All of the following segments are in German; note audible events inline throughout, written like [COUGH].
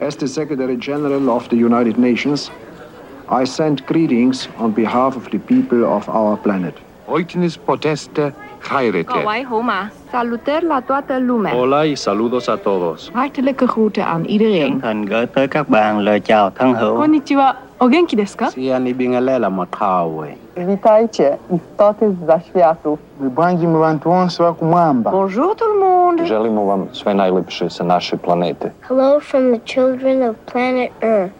As the Secretary General of the United Nations, I send greetings on behalf of the people of our planet. Chairete. Hawaii Homa. Salutări la toată lumea. Hola y saludos a todos. Hartelijke groeten aan iedereen. Thành gửi tới các bạn lời chào thân hữu. Konnichiwa. O genki desu ka? Siani bingalela makawe. Witajcie i stoty z zaświatów. Wybandzimy wam tłonstwa ku mwamba. Bonjour tout le monde. Želimo vam sve najlepše sa naše planete. Hello from the children of planet Earth.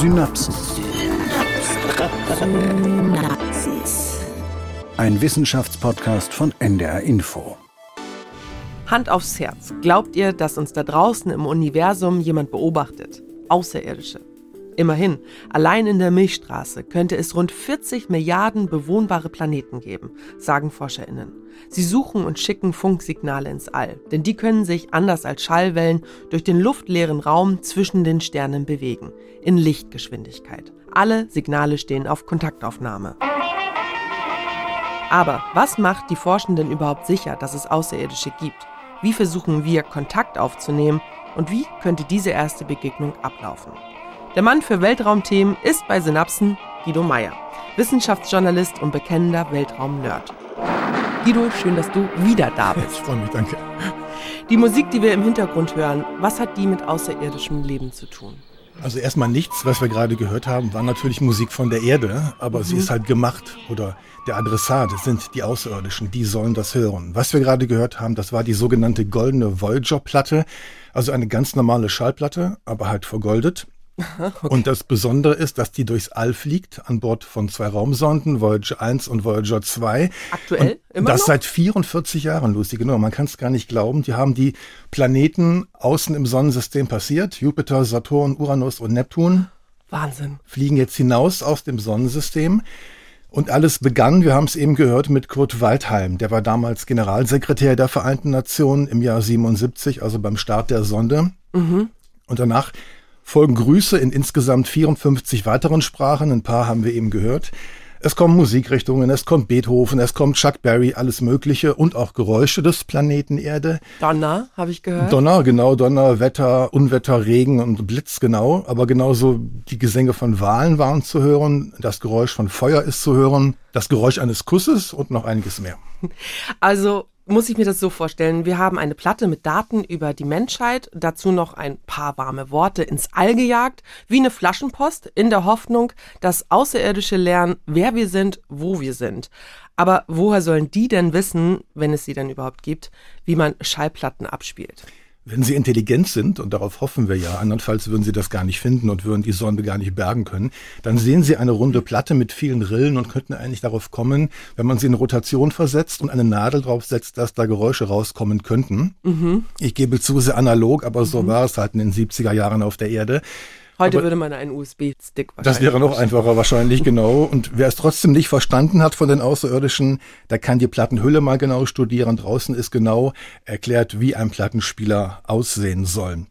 Synapsen. Ein Wissenschaftspodcast von NDR Info. Hand aufs Herz. Glaubt ihr, dass uns da draußen im Universum jemand beobachtet? Außerirdische. Immerhin, allein in der Milchstraße könnte es rund 40 Milliarden bewohnbare Planeten geben, sagen ForscherInnen. Sie suchen und schicken Funksignale ins All, denn die können sich, anders als Schallwellen, durch den luftleeren Raum zwischen den Sternen bewegen, in Lichtgeschwindigkeit. Alle Signale stehen auf Kontaktaufnahme. Aber was macht die Forschenden überhaupt sicher, dass es Außerirdische gibt? Wie versuchen wir, Kontakt aufzunehmen und wie könnte diese erste Begegnung ablaufen? Der Mann für Weltraumthemen ist bei Synapsen Guido Meyer, Wissenschaftsjournalist und bekennender Weltraum-Nerd. Guido, schön, dass du wieder da bist. Ich freue mich, danke. Die Musik, die wir im Hintergrund hören, was hat die mit außerirdischem Leben zu tun? Also erstmal nichts, was wir gerade gehört haben, war natürlich Musik von der Erde, aber mhm. sie ist halt gemacht oder der Adressat sind die Außerirdischen, die sollen das hören. Was wir gerade gehört haben, das war die sogenannte goldene Voyager-Platte, also eine ganz normale Schallplatte, aber halt vergoldet. Okay. [LAUGHS] Und das Besondere ist, dass die durchs All fliegt, an Bord von zwei Raumsonden, Voyager 1 und Voyager 2. Aktuell? Und immer das noch? seit 44 Jahren, Lucy, genau. Man kann es gar nicht glauben. Die haben die Planeten außen im Sonnensystem passiert. Jupiter, Saturn, Uranus und Neptun. Wahnsinn. Fliegen jetzt hinaus aus dem Sonnensystem. Und alles begann, wir haben es eben gehört, mit Kurt Waldheim. Der war damals Generalsekretär der Vereinten Nationen im Jahr 77, also beim Start der Sonde. Mhm. Und danach folgen Grüße in insgesamt 54 weiteren Sprachen. Ein paar haben wir eben gehört. Es kommen Musikrichtungen, es kommt Beethoven, es kommt Chuck Berry, alles Mögliche und auch Geräusche des Planeten Erde. Donner, habe ich gehört. Donner, genau, Donner, Wetter, Unwetter, Regen und Blitz, genau. Aber genauso die Gesänge von Walen waren zu hören, das Geräusch von Feuer ist zu hören, das Geräusch eines Kusses und noch einiges mehr. [LAUGHS] Also muss ich mir das so vorstellen. Wir haben eine Platte mit Daten über die Menschheit, dazu noch ein paar warme Worte ins All gejagt, wie eine Flaschenpost, in der Hoffnung, dass Außerirdische lernen, wer wir sind, wo wir sind. Aber woher sollen die denn wissen, wenn es sie denn überhaupt gibt, wie man Schallplatten abspielt? Wenn sie intelligent sind, und darauf hoffen wir ja, andernfalls würden sie das gar nicht finden und würden die Sonde gar nicht bergen können, dann sehen sie eine runde Platte mit vielen Rillen und könnten eigentlich darauf kommen, wenn man sie in Rotation versetzt und eine Nadel draufsetzt, dass da Geräusche rauskommen könnten. Mhm. Ich gebe zu, sehr analog, aber so mhm. war es halt in den 70er Jahren auf der Erde. Heute Aber würde man einen USB-Stick wahrscheinlich. Das wäre noch einfacher wahrscheinlich, [LAUGHS] genau. Und wer es trotzdem nicht verstanden hat von den Außerirdischen, der kann die Plattenhülle mal genau studieren. Draußen ist genau erklärt, wie ein Plattenspieler aussehen soll.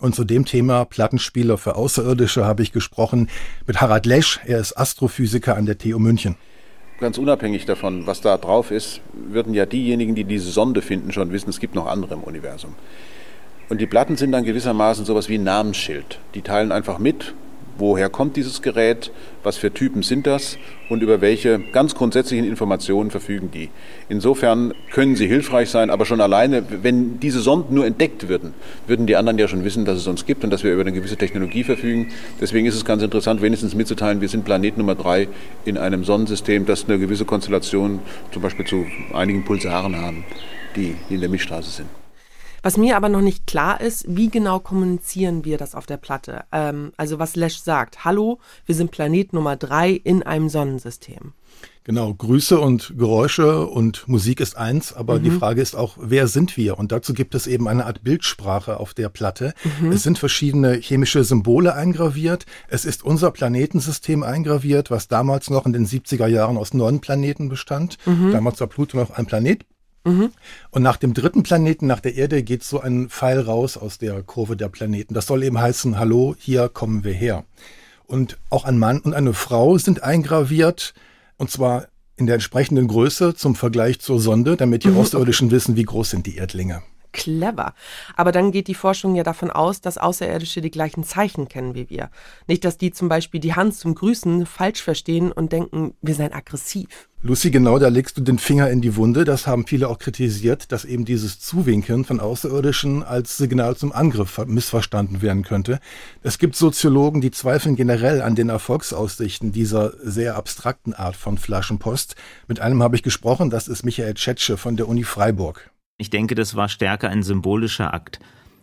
Und zu dem Thema Plattenspieler für Außerirdische habe ich gesprochen mit Harald Lesch. Er ist Astrophysiker an der TU München. Ganz unabhängig davon, was da drauf ist, würden ja diejenigen, die diese Sonde finden, schon wissen, es gibt noch andere im Universum. Und die Platten sind dann gewissermaßen sowas wie ein Namensschild. Die teilen einfach mit, woher kommt dieses Gerät, was für Typen sind das und über welche ganz grundsätzlichen Informationen verfügen die. Insofern können sie hilfreich sein, aber schon alleine, wenn diese Sonden nur entdeckt würden, würden die anderen ja schon wissen, dass es uns gibt und dass wir über eine gewisse Technologie verfügen. Deswegen ist es ganz interessant, wenigstens mitzuteilen, wir sind Planet Nummer drei in einem Sonnensystem, das eine gewisse Konstellation zum Beispiel zu einigen Pulsaren haben, die in der Milchstraße sind. Was mir aber noch nicht klar ist, wie genau kommunizieren wir das auf der Platte? Ähm, also was Lesch sagt, hallo, wir sind Planet Nummer drei in einem Sonnensystem. Genau, Grüße und Geräusche und Musik ist eins, aber mhm. die Frage ist auch, wer sind wir? Und dazu gibt es eben eine Art Bildsprache auf der Platte. Mhm. Es sind verschiedene chemische Symbole eingraviert. Es ist unser Planetensystem eingraviert, was damals noch in den 70er Jahren aus neun Planeten bestand. Mhm. Damals war Pluto noch ein Planet. Mhm. Und nach dem dritten Planeten, nach der Erde, geht so ein Pfeil raus aus der Kurve der Planeten. Das soll eben heißen, hallo, hier kommen wir her. Und auch ein Mann und eine Frau sind eingraviert, und zwar in der entsprechenden Größe zum Vergleich zur Sonde, damit die mhm. Außerirdischen wissen, wie groß sind die Erdlinge. Clever. Aber dann geht die Forschung ja davon aus, dass Außerirdische die gleichen Zeichen kennen wie wir. Nicht, dass die zum Beispiel die Hand zum Grüßen falsch verstehen und denken, wir seien aggressiv. Lucy, genau da legst du den Finger in die Wunde. Das haben viele auch kritisiert, dass eben dieses Zuwinkeln von Außerirdischen als Signal zum Angriff missverstanden werden könnte. Es gibt Soziologen, die zweifeln generell an den Erfolgsaussichten dieser sehr abstrakten Art von Flaschenpost. Mit einem habe ich gesprochen, das ist Michael Tschetsche von der Uni Freiburg. Ich denke, das war stärker ein symbolischer Akt.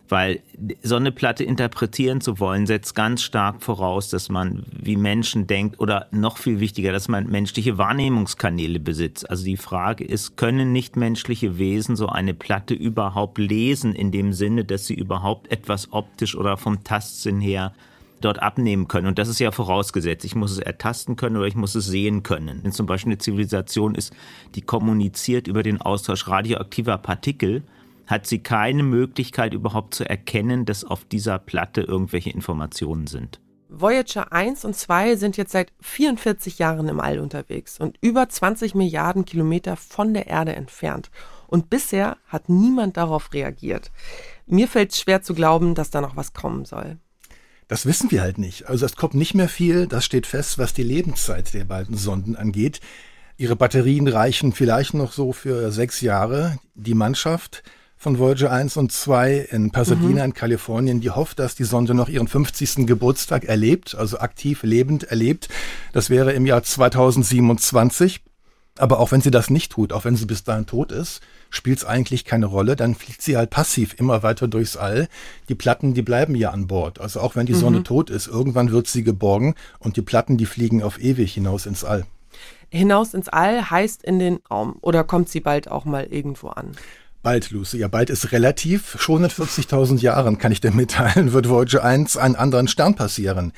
Weil so eine Platte interpretieren zu wollen, setzt ganz stark voraus, dass man wie Menschen denkt oder noch viel wichtiger, dass man menschliche Wahrnehmungskanäle besitzt. Also die Frage ist, können nichtmenschliche Wesen so eine Platte überhaupt lesen in dem Sinne, dass sie überhaupt etwas optisch oder vom Tastsinn her dort abnehmen können. Und das ist ja vorausgesetzt. Ich muss es ertasten können oder ich muss es sehen können. Wenn zum Beispiel eine Zivilisation ist, die kommuniziert über den Austausch radioaktiver Partikel, hat sie keine Möglichkeit überhaupt zu erkennen, dass auf dieser Platte irgendwelche Informationen sind. Voyager 1 und 2 sind jetzt seit 44 Jahren im All unterwegs und über 20 Milliarden Kilometer von der Erde entfernt. Und bisher hat niemand darauf reagiert. Mir fällt schwer zu glauben, dass da noch was kommen soll. Das wissen wir halt nicht. Also es kommt nicht mehr viel, das steht fest, was die Lebenszeit der beiden Sonden angeht. Ihre Batterien reichen vielleicht noch so für sechs Jahre. Die Mannschaft von Voyager 1 und 2 in Pasadena mhm. in Kalifornien, die hofft, dass die Sonde noch ihren 50. Geburtstag erlebt, also aktiv lebend erlebt. Das wäre im Jahr 2027. Aber auch wenn sie das nicht tut, auch wenn sie bis dahin tot ist, spielt es eigentlich keine Rolle. Dann fliegt sie halt passiv immer weiter durchs All. Die Platten, die bleiben ja an Bord. Also auch wenn die Sonne mhm. tot ist, irgendwann wird sie geborgen und die Platten, die fliegen auf ewig hinaus ins All. Hinaus ins All heißt in den Raum oder kommt sie bald auch mal irgendwo an? Bald, Lucy. Ja, bald ist relativ. Schon in 40.000 Jahren, kann ich dir mitteilen, wird Voyager 1 einen anderen Stern passieren.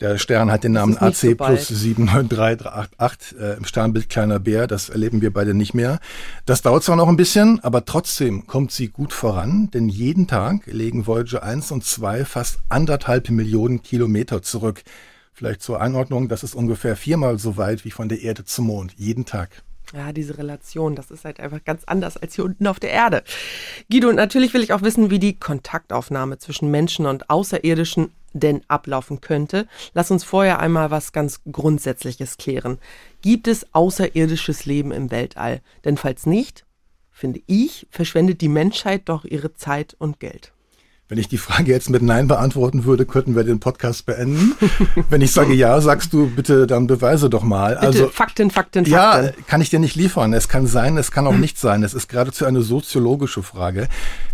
Der Stern hat den Namen AC so plus 79388 äh, im Sternbild Kleiner Bär. Das erleben wir beide nicht mehr. Das dauert zwar noch ein bisschen, aber trotzdem kommt sie gut voran, denn jeden Tag legen Voyager 1 und 2 fast anderthalb Millionen Kilometer zurück. Vielleicht zur Einordnung, das ist ungefähr viermal so weit wie von der Erde zum Mond. Jeden Tag. Ja, diese Relation, das ist halt einfach ganz anders als hier unten auf der Erde. Guido, natürlich will ich auch wissen, wie die Kontaktaufnahme zwischen Menschen und Außerirdischen denn ablaufen könnte. Lass uns vorher einmal was ganz Grundsätzliches klären. Gibt es außerirdisches Leben im Weltall? Denn falls nicht, finde ich, verschwendet die Menschheit doch ihre Zeit und Geld. Wenn ich die Frage jetzt mit Nein beantworten würde, könnten wir den Podcast beenden. [LAUGHS] Wenn ich sage Ja, sagst du bitte, dann beweise doch mal. Bitte, also Fakten, Fakten, Fakten. Ja, kann ich dir nicht liefern. Es kann sein, es kann auch nicht sein. Es ist geradezu eine soziologische Frage.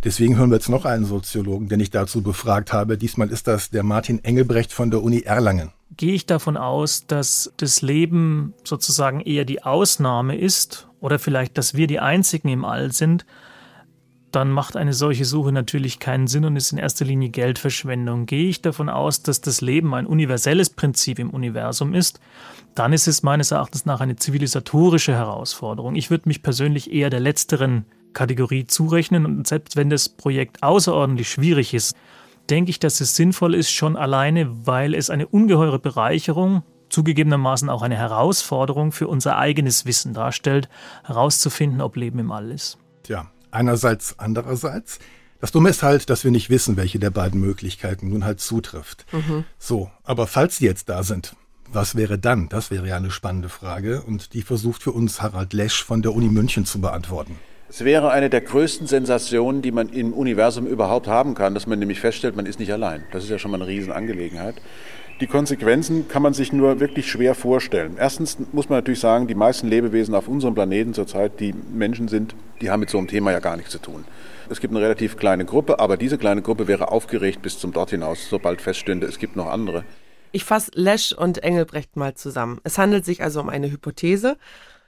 Deswegen hören wir jetzt noch einen Soziologen, den ich dazu befragt habe. Diesmal ist das der Martin Engelbrecht von der Uni Erlangen. Gehe ich davon aus, dass das Leben sozusagen eher die Ausnahme ist oder vielleicht, dass wir die Einzigen im All sind, dann macht eine solche Suche natürlich keinen Sinn und ist in erster Linie Geldverschwendung. Gehe ich davon aus, dass das Leben ein universelles Prinzip im Universum ist, dann ist es meines Erachtens nach eine zivilisatorische Herausforderung. Ich würde mich persönlich eher der letzteren Kategorie zurechnen und selbst wenn das Projekt außerordentlich schwierig ist, denke ich, dass es sinnvoll ist, schon alleine, weil es eine ungeheure Bereicherung, zugegebenermaßen auch eine Herausforderung für unser eigenes Wissen darstellt, herauszufinden, ob Leben im All ist. Tja, einerseits, andererseits. Das Dumme ist halt, dass wir nicht wissen, welche der beiden Möglichkeiten nun halt zutrifft. Mhm. So, aber falls die jetzt da sind, was wäre dann? Das wäre ja eine spannende Frage und die versucht für uns Harald Lesch von der Uni München zu beantworten. Es wäre eine der größten Sensationen, die man im Universum überhaupt haben kann, dass man nämlich feststellt, man ist nicht allein. Das ist ja schon mal eine Riesenangelegenheit. Die Konsequenzen kann man sich nur wirklich schwer vorstellen. Erstens muss man natürlich sagen, die meisten Lebewesen auf unserem Planeten zurzeit, die Menschen sind, die haben mit so einem Thema ja gar nichts zu tun. Es gibt eine relativ kleine Gruppe, aber diese kleine Gruppe wäre aufgeregt bis zum Dort hinaus, sobald feststünde, es gibt noch andere. Ich fasse Lesch und Engelbrecht mal zusammen. Es handelt sich also um eine Hypothese.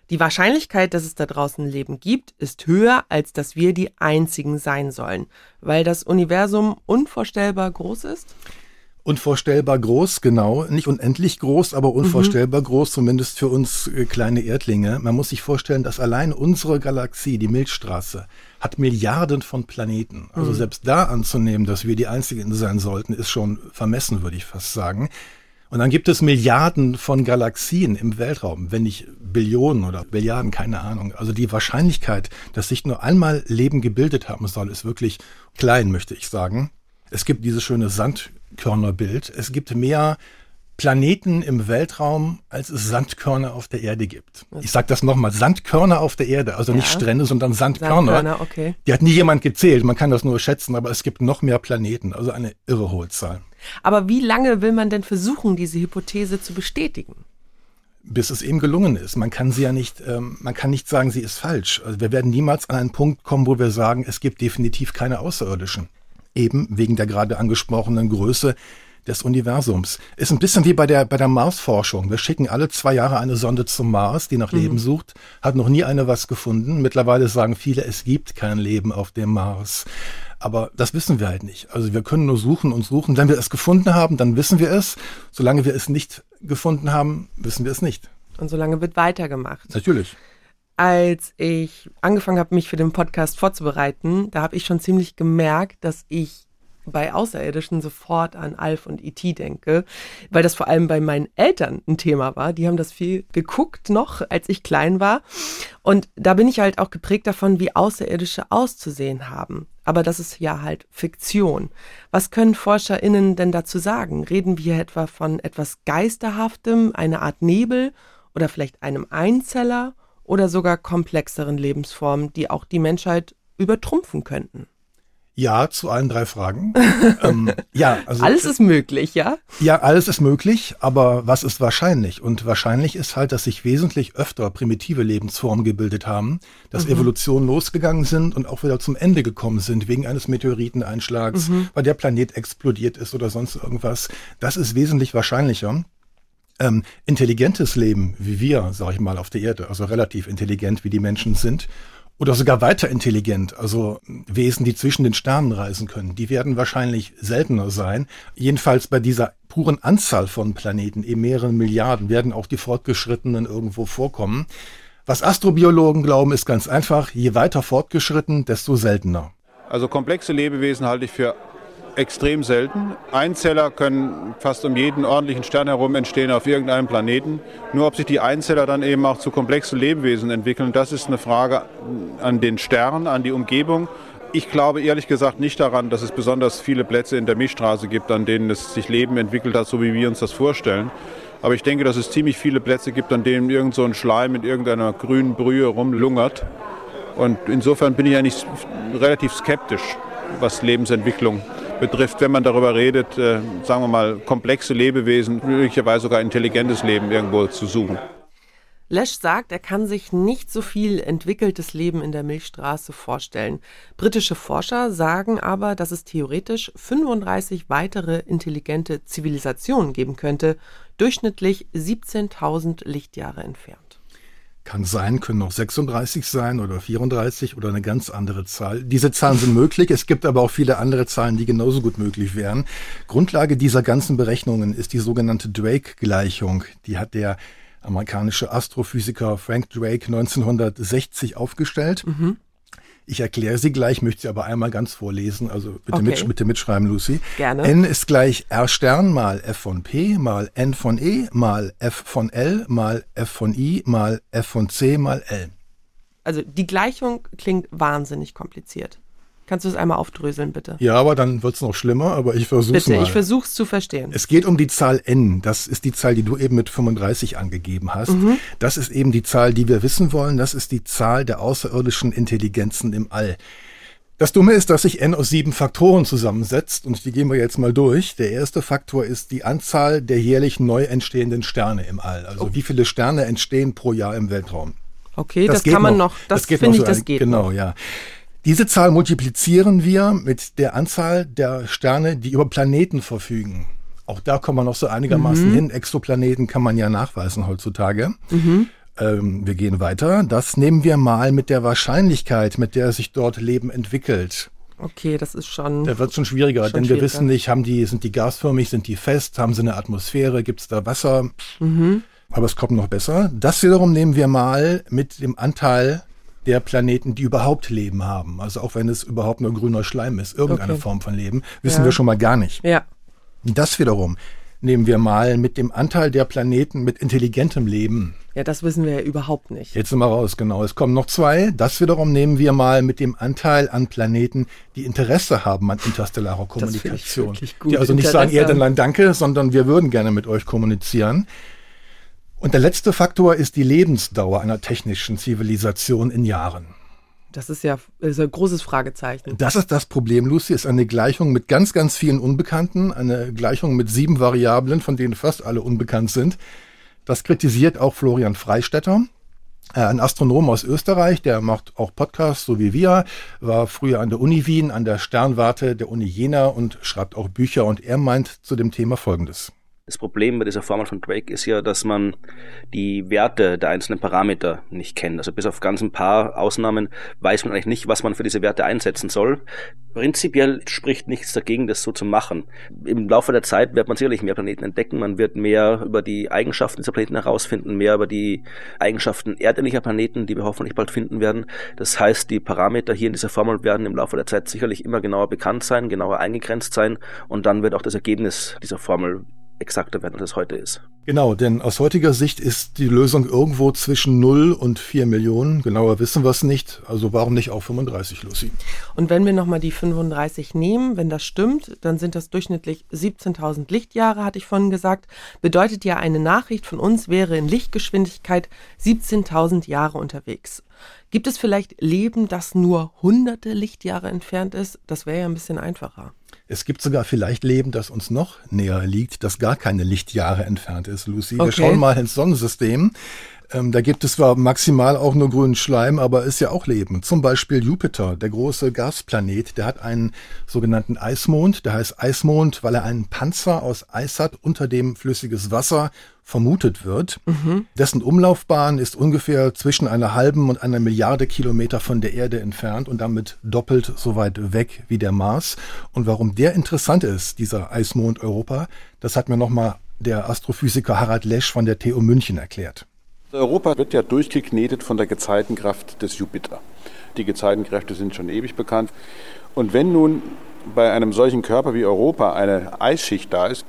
Die Wahrscheinlichkeit, dass es da draußen Leben gibt, ist höher, als dass wir die Einzigen sein sollen, weil das Universum unvorstellbar groß ist? Unvorstellbar groß, genau. Nicht unendlich groß, aber unvorstellbar mhm. groß, zumindest für uns äh, kleine Erdlinge. Man muss sich vorstellen, dass allein unsere Galaxie, die Milchstraße, hat Milliarden von Planeten. Also mhm. selbst da anzunehmen, dass wir die Einzigen sein sollten, ist schon vermessen, würde ich fast sagen. Und dann gibt es Milliarden von Galaxien im Weltraum, wenn nicht Billionen oder Milliarden, keine Ahnung. Also die Wahrscheinlichkeit, dass sich nur einmal Leben gebildet haben soll, ist wirklich klein, möchte ich sagen. Es gibt dieses schöne Sandkörnerbild. Es gibt mehr Planeten im Weltraum, als es Sandkörner auf der Erde gibt. Ich sage das nochmal, Sandkörner auf der Erde, also ja. nicht Strände, sondern Sandkörner. Sandkörner okay. Die hat nie jemand gezählt, man kann das nur schätzen, aber es gibt noch mehr Planeten, also eine irre hohe Zahl. Aber wie lange will man denn versuchen, diese Hypothese zu bestätigen? bis es eben gelungen ist. Man kann sie ja nicht, ähm, man kann nicht sagen, sie ist falsch. Also wir werden niemals an einen Punkt kommen, wo wir sagen, es gibt definitiv keine Außerirdischen. Eben wegen der gerade angesprochenen Größe des Universums. Ist ein bisschen wie bei der, bei der Marsforschung. Wir schicken alle zwei Jahre eine Sonde zum Mars, die nach mhm. Leben sucht. Hat noch nie eine was gefunden. Mittlerweile sagen viele, es gibt kein Leben auf dem Mars. Aber das wissen wir halt nicht. Also wir können nur suchen und suchen. Wenn wir es gefunden haben, dann wissen wir es. Solange wir es nicht gefunden haben, wissen wir es nicht. Und solange wird weitergemacht. Natürlich. Als ich angefangen habe, mich für den Podcast vorzubereiten, da habe ich schon ziemlich gemerkt, dass ich bei Außerirdischen sofort an Alf und E.T. denke, weil das vor allem bei meinen Eltern ein Thema war. Die haben das viel geguckt noch, als ich klein war. Und da bin ich halt auch geprägt davon, wie Außerirdische auszusehen haben. Aber das ist ja halt Fiktion. Was können ForscherInnen denn dazu sagen? Reden wir etwa von etwas Geisterhaftem, eine Art Nebel oder vielleicht einem Einzeller oder sogar komplexeren Lebensformen, die auch die Menschheit übertrumpfen könnten? Ja, zu allen drei Fragen. [LAUGHS] ähm, ja, also alles ist möglich, ja? Ja, alles ist möglich, aber was ist wahrscheinlich? Und wahrscheinlich ist halt, dass sich wesentlich öfter primitive Lebensformen gebildet haben, dass mhm. Evolutionen losgegangen sind und auch wieder zum Ende gekommen sind wegen eines Meteoriteneinschlags, mhm. weil der Planet explodiert ist oder sonst irgendwas. Das ist wesentlich wahrscheinlicher. Ähm, intelligentes Leben, wie wir, sag ich mal, auf der Erde, also relativ intelligent, wie die Menschen sind, oder sogar weiter intelligent, also Wesen, die zwischen den Sternen reisen können, die werden wahrscheinlich seltener sein. Jedenfalls bei dieser puren Anzahl von Planeten, eben mehreren Milliarden, werden auch die Fortgeschrittenen irgendwo vorkommen. Was Astrobiologen glauben, ist ganz einfach, je weiter fortgeschritten, desto seltener. Also komplexe Lebewesen halte ich für extrem selten. Einzeller können fast um jeden ordentlichen Stern herum entstehen auf irgendeinem Planeten. Nur ob sich die Einzeller dann eben auch zu komplexen Lebewesen entwickeln, das ist eine Frage an den Stern, an die Umgebung. Ich glaube ehrlich gesagt nicht daran, dass es besonders viele Plätze in der Milchstraße gibt, an denen es sich Leben entwickelt hat, so wie wir uns das vorstellen. Aber ich denke, dass es ziemlich viele Plätze gibt, an denen irgend so ein Schleim mit irgendeiner grünen Brühe rumlungert. Und insofern bin ich eigentlich relativ skeptisch, was Lebensentwicklung betrifft, wenn man darüber redet, äh, sagen wir mal, komplexe Lebewesen, möglicherweise sogar intelligentes Leben irgendwo zu suchen. Lesch sagt, er kann sich nicht so viel entwickeltes Leben in der Milchstraße vorstellen. Britische Forscher sagen aber, dass es theoretisch 35 weitere intelligente Zivilisationen geben könnte, durchschnittlich 17.000 Lichtjahre entfernt. Kann sein, können auch 36 sein oder 34 oder eine ganz andere Zahl. Diese Zahlen sind möglich. Es gibt aber auch viele andere Zahlen, die genauso gut möglich wären. Grundlage dieser ganzen Berechnungen ist die sogenannte Drake-Gleichung. Die hat der amerikanische Astrophysiker Frank Drake 1960 aufgestellt. Mhm. Ich erkläre sie gleich, möchte sie aber einmal ganz vorlesen. Also bitte, okay. mit, bitte mitschreiben, Lucy. Gerne. N ist gleich R Stern mal F von P mal N von E mal F von L mal F von I mal F von C mal L. Also die Gleichung klingt wahnsinnig kompliziert. Kannst du es einmal aufdröseln, bitte? Ja, aber dann wird es noch schlimmer, aber ich versuche es mal. Bitte, ich versuche es zu verstehen. Es geht um die Zahl n. Das ist die Zahl, die du eben mit 35 angegeben hast. Mhm. Das ist eben die Zahl, die wir wissen wollen. Das ist die Zahl der außerirdischen Intelligenzen im All. Das Dumme ist, dass sich n aus sieben Faktoren zusammensetzt und die gehen wir jetzt mal durch. Der erste Faktor ist die Anzahl der jährlich neu entstehenden Sterne im All. Also oh. wie viele Sterne entstehen pro Jahr im Weltraum. Okay, das, das kann man noch, das, das finde ich, das geht Genau, noch. ja. Diese Zahl multiplizieren wir mit der Anzahl der Sterne, die über Planeten verfügen. Auch da kommen wir noch so einigermaßen mhm. hin. Exoplaneten kann man ja nachweisen heutzutage. Mhm. Ähm, wir gehen weiter. Das nehmen wir mal mit der Wahrscheinlichkeit, mit der sich dort Leben entwickelt. Okay, das ist schon. Da wird schon schwieriger, schon denn wir wissen nicht, haben die, sind die gasförmig, sind die fest, haben sie eine Atmosphäre, gibt es da Wasser? Mhm. Aber es kommt noch besser. Das wiederum nehmen wir mal mit dem Anteil der Planeten, die überhaupt Leben haben. Also auch wenn es überhaupt nur grüner Schleim ist, irgendeine okay. Form von Leben, wissen ja. wir schon mal gar nicht. Ja. Das wiederum nehmen wir mal mit dem Anteil der Planeten mit intelligentem Leben. Ja, das wissen wir ja überhaupt nicht. Jetzt sind wir raus, genau. Es kommen noch zwei. Das wiederum nehmen wir mal mit dem Anteil an Planeten, die Interesse haben an interstellarer Kommunikation. gut. Die also nicht Interesse sagen, Erdenlein, danke, sondern wir würden gerne mit euch kommunizieren. Und der letzte Faktor ist die Lebensdauer einer technischen Zivilisation in Jahren. Das ist ja ist ein großes Fragezeichen. Das ist das Problem, Lucy. Ist eine Gleichung mit ganz, ganz vielen Unbekannten. Eine Gleichung mit sieben Variablen, von denen fast alle unbekannt sind. Das kritisiert auch Florian Freistetter. Äh, Ein Astronom aus Österreich, der macht auch Podcasts, so wie wir, war früher an der Uni Wien, an der Sternwarte der Uni Jena und schreibt auch Bücher. Und er meint zu dem Thema Folgendes. Das Problem bei dieser Formel von Drake ist ja, dass man die Werte der einzelnen Parameter nicht kennt. Also bis auf ganz ein paar Ausnahmen weiß man eigentlich nicht, was man für diese Werte einsetzen soll. Prinzipiell spricht nichts dagegen, das so zu machen. Im Laufe der Zeit wird man sicherlich mehr Planeten entdecken. Man wird mehr über die Eigenschaften dieser Planeten herausfinden, mehr über die Eigenschaften erdähnlicher Planeten, die wir hoffentlich bald finden werden. Das heißt, die Parameter hier in dieser Formel werden im Laufe der Zeit sicherlich immer genauer bekannt sein, genauer eingegrenzt sein und dann wird auch das Ergebnis dieser Formel exakter werden, als es heute ist. Genau, denn aus heutiger Sicht ist die Lösung irgendwo zwischen 0 und 4 Millionen. Genauer wissen wir es nicht. Also warum nicht auch 35, Lucy? Und wenn wir nochmal die 35 nehmen, wenn das stimmt, dann sind das durchschnittlich 17.000 Lichtjahre, hatte ich vorhin gesagt. Bedeutet ja, eine Nachricht von uns wäre in Lichtgeschwindigkeit 17.000 Jahre unterwegs. Gibt es vielleicht Leben, das nur hunderte Lichtjahre entfernt ist? Das wäre ja ein bisschen einfacher. Es gibt sogar vielleicht Leben, das uns noch näher liegt, das gar keine Lichtjahre entfernt ist, Lucy. Okay. Wir schauen mal ins Sonnensystem. Ähm, da gibt es zwar maximal auch nur grünen Schleim, aber ist ja auch Leben. Zum Beispiel Jupiter, der große Gasplanet, der hat einen sogenannten Eismond. Der heißt Eismond, weil er einen Panzer aus Eis hat, unter dem flüssiges Wasser vermutet wird. Mhm. Dessen Umlaufbahn ist ungefähr zwischen einer halben und einer Milliarde Kilometer von der Erde entfernt und damit doppelt so weit weg wie der Mars. Und warum der interessant ist, dieser Eismond Europa, das hat mir nochmal der Astrophysiker Harald Lesch von der TU München erklärt. Europa wird ja durchgeknetet von der Gezeitenkraft des Jupiter. Die Gezeitenkräfte sind schon ewig bekannt. Und wenn nun bei einem solchen Körper wie Europa eine Eisschicht da ist,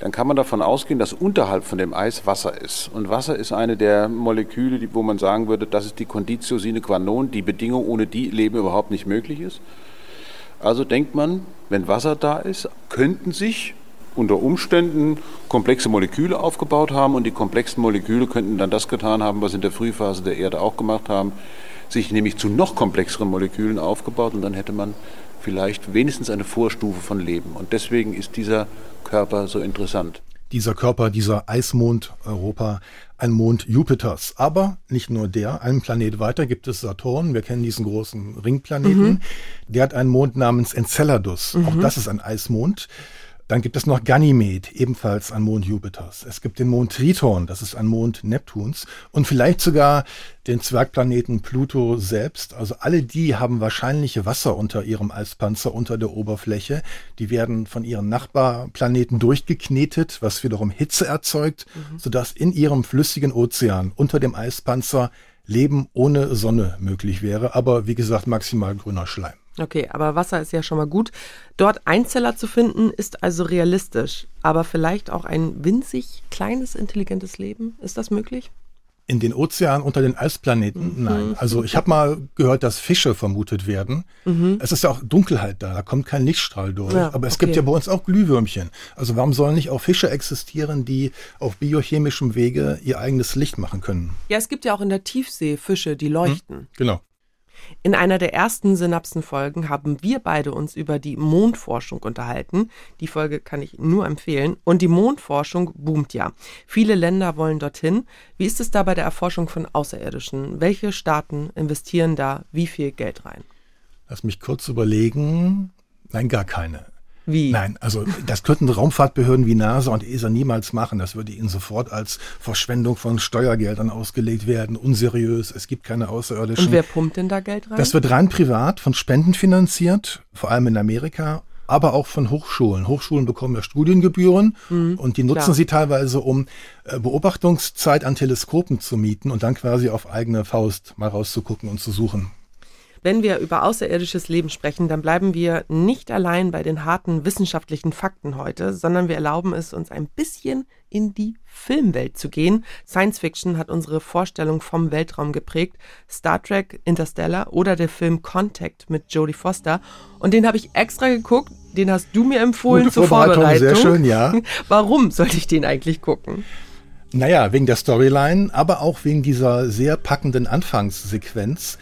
dann kann man davon ausgehen, dass unterhalb von dem Eis Wasser ist. Und Wasser ist eine der Moleküle, wo man sagen würde, das ist die Conditio sine qua non, die Bedingung, ohne die Leben überhaupt nicht möglich ist. Also denkt man, wenn Wasser da ist, könnten sich unter Umständen komplexe Moleküle aufgebaut haben und die komplexen Moleküle könnten dann das getan haben, was in der Frühphase der Erde auch gemacht haben, sich nämlich zu noch komplexeren Molekülen aufgebaut und dann hätte man vielleicht wenigstens eine Vorstufe von Leben. Und deswegen ist dieser Körper so interessant. Dieser Körper, dieser Eismond Europa, ein Mond Jupiters. Aber nicht nur der, einen Planet weiter gibt es Saturn. Wir kennen diesen großen Ringplaneten. Mhm. Der hat einen Mond namens Enceladus. Auch Mhm. das ist ein Eismond. Dann gibt es noch Ganymed, ebenfalls ein Mond Jupiters. Es gibt den Mond Triton, das ist ein Mond Neptuns. Und vielleicht sogar den Zwergplaneten Pluto selbst. Also alle die haben wahrscheinlich Wasser unter ihrem Eispanzer, unter der Oberfläche. Die werden von ihren Nachbarplaneten durchgeknetet, was wiederum Hitze erzeugt, sodass in ihrem flüssigen Ozean unter dem Eispanzer Leben ohne Sonne möglich wäre. Aber wie gesagt, maximal grüner Schleim. Okay, aber Wasser ist ja schon mal gut. Dort Einzeller zu finden, ist also realistisch. Aber vielleicht auch ein winzig kleines, intelligentes Leben? Ist das möglich? In den Ozeanen unter den Eisplaneten? Mhm. Nein. Also ich habe mal gehört, dass Fische vermutet werden. Mhm. Es ist ja auch Dunkelheit da, da kommt kein Lichtstrahl durch. Ja, Aber es okay. gibt ja bei uns auch Glühwürmchen. Also warum sollen nicht auch Fische existieren, die auf biochemischem Wege ihr eigenes Licht machen können? Ja, es gibt ja auch in der Tiefsee Fische, die leuchten. Genau. In einer der ersten Synapsenfolgen haben wir beide uns über die Mondforschung unterhalten. Die Folge kann ich nur empfehlen. Und die Mondforschung boomt ja. Viele Länder wollen dorthin. Wie ist es da bei der Erforschung von Außerirdischen? Welche Staaten investieren da wie viel Geld rein? Lass mich kurz überlegen. Nein, gar keine. Wie? Nein, also das könnten Raumfahrtbehörden wie NASA und ESA niemals machen. Das würde ihnen sofort als Verschwendung von Steuergeldern ausgelegt werden. Unseriös, es gibt keine Außerirdischen. Und wer pumpt denn da Geld rein? Das wird rein privat von Spenden finanziert, vor allem in Amerika, aber auch von Hochschulen. Hochschulen bekommen ja Studiengebühren Mhm, und die nutzen klar. sie teilweise, um äh, Beobachtungszeit an Teleskopen zu mieten und dann quasi auf eigene Faust mal rauszugucken und zu suchen. Wenn wir über außerirdisches Leben sprechen, dann bleiben wir nicht allein bei den harten wissenschaftlichen Fakten heute, sondern wir erlauben es uns ein bisschen in die Filmwelt zu gehen. Science Fiction hat unsere Vorstellung vom Weltraum geprägt. Star Trek, Interstellar oder der Film Contact mit Jodie Foster. Und den habe ich extra geguckt. Den hast du mir empfohlen Gute zur Vorbereitung, sehr schön, ja. [LAUGHS] Warum sollte ich den eigentlich gucken? Naja, wegen der Storyline, aber auch wegen dieser sehr packenden Anfangssequenz.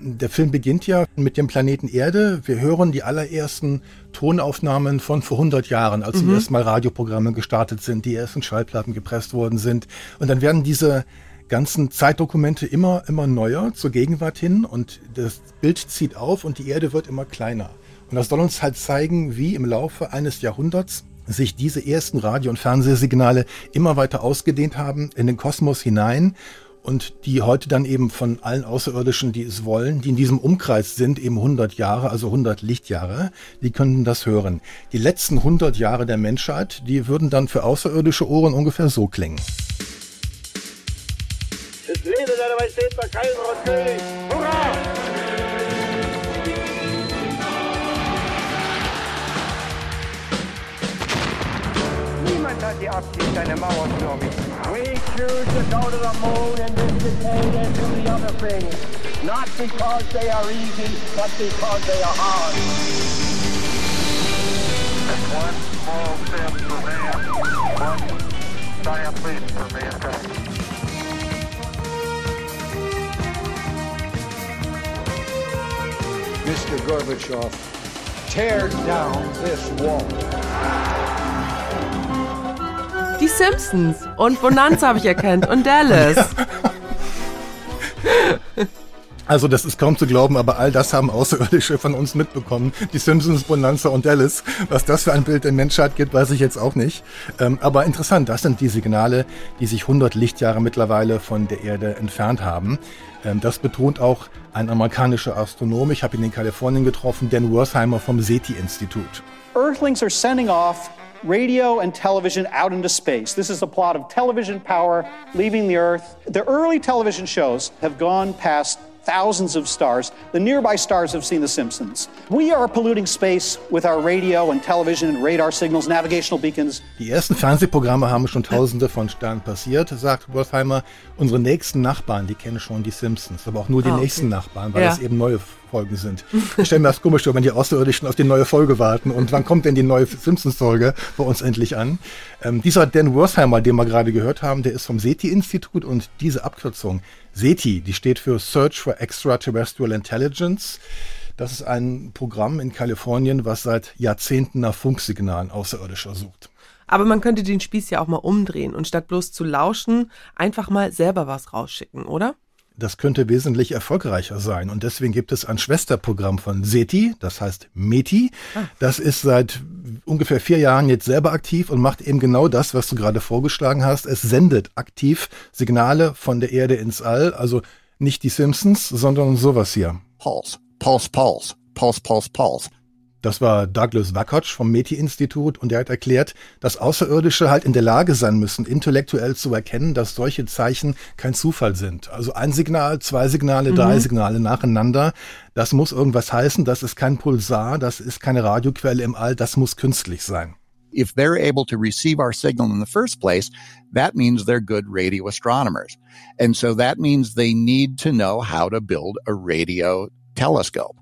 Der Film beginnt ja mit dem Planeten Erde. Wir hören die allerersten Tonaufnahmen von vor 100 Jahren, als Mhm. die ersten Mal Radioprogramme gestartet sind, die ersten Schallplatten gepresst worden sind. Und dann werden diese ganzen Zeitdokumente immer, immer neuer zur Gegenwart hin und das Bild zieht auf und die Erde wird immer kleiner. Und das soll uns halt zeigen, wie im Laufe eines Jahrhunderts sich diese ersten Radio- und Fernsehsignale immer weiter ausgedehnt haben in den Kosmos hinein und die heute dann eben von allen Außerirdischen, die es wollen, die in diesem Umkreis sind, eben 100 Jahre, also 100 Lichtjahre, die können das hören. Die letzten 100 Jahre der Menschheit, die würden dann für außerirdische Ohren ungefähr so klingen. Es lebe der Majestät der Kaiser! Hurra! Niemand hat die Absicht, eine Mauer zu errichten. We choose to go to the moon in this decade and do the other things. Not because they are easy, but because they are hard. One small step for man, one giant leap for mankind. Mr. Gorbachev, tear down this wall. Die Simpsons und Bonanza habe ich erkannt und Dallas. [LAUGHS] Also das ist kaum zu glauben, aber all das haben Außerirdische von uns mitbekommen. Die Simpsons, Bonanza und Dallas. Was das für ein Bild der Menschheit gibt, weiß ich jetzt auch nicht. Ähm, aber interessant, das sind die Signale, die sich 100 Lichtjahre mittlerweile von der Erde entfernt haben. Ähm, das betont auch ein amerikanischer Astronom. Ich habe ihn in Kalifornien getroffen, Dan Wertheimer vom SETI-Institut. Earthlings are sending off radio and television out into space. This is a plot of television power leaving the Earth. The early television shows have gone past thousands of stars. The nearby stars have seen The Simpsons. We are polluting space with our radio and television and radar signals, navigational beacons. Die ersten Fernsehprogramme haben schon tausende von Sternen passiert, sagt Wolfheimer. Unsere nächsten Nachbarn, die kennen schon die Simpsons, aber auch nur die ah, okay. nächsten Nachbarn, weil Ja. das eben neue Folgen sind. Ich stelle mir das komisch vor, wenn die Außerirdischen auf die neue Folge warten. Und wann kommt denn die neue Simpsons-Folge bei uns endlich an? Ähm, dieser Dan Wertheimer, den wir gerade gehört haben, der ist vom SETI-Institut und diese Abkürzung SETI, die steht für Search for Extraterrestrial Intelligence. Das ist ein Programm in Kalifornien, was seit Jahrzehnten nach Funksignalen Außerirdischer sucht. Aber man könnte den Spieß ja auch mal umdrehen und statt bloß zu lauschen, einfach mal selber was rausschicken, oder? Das könnte wesentlich erfolgreicher sein. Und deswegen gibt es ein Schwesterprogramm von SETI, das heißt METI. Das ist seit ungefähr vier Jahren jetzt selber aktiv und macht eben genau das, was du gerade vorgeschlagen hast. Es sendet aktiv Signale von der Erde ins All. Also nicht die Simpsons, sondern sowas hier. Pulse, pulse, pulse, pulse, pulse, pulse. Das war Douglas Wakotsch vom METI-Institut und der hat erklärt, dass Außerirdische halt in der Lage sein müssen, intellektuell zu erkennen, dass solche Zeichen kein Zufall sind. Also ein Signal, zwei Signale, drei Mhm. Signale nacheinander. Das muss irgendwas heißen, das ist kein Pulsar, das ist keine Radioquelle im All, das muss künstlich sein. If they're able to receive our signal in the first place, that means they're good radio astronomers. And so that means they need to know how to build a radio telescope.